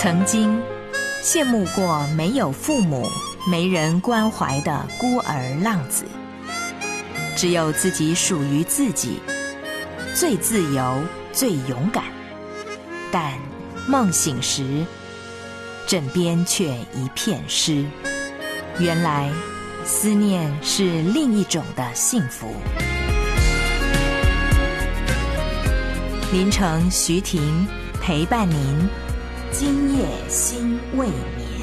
曾经羡慕过没有父母、没人关怀的孤儿浪子，只有自己属于自己，最自由、最勇敢。但梦醒时，枕边却一片湿。原来，思念是另一种的幸福。林城徐婷陪伴您，今夜心未眠。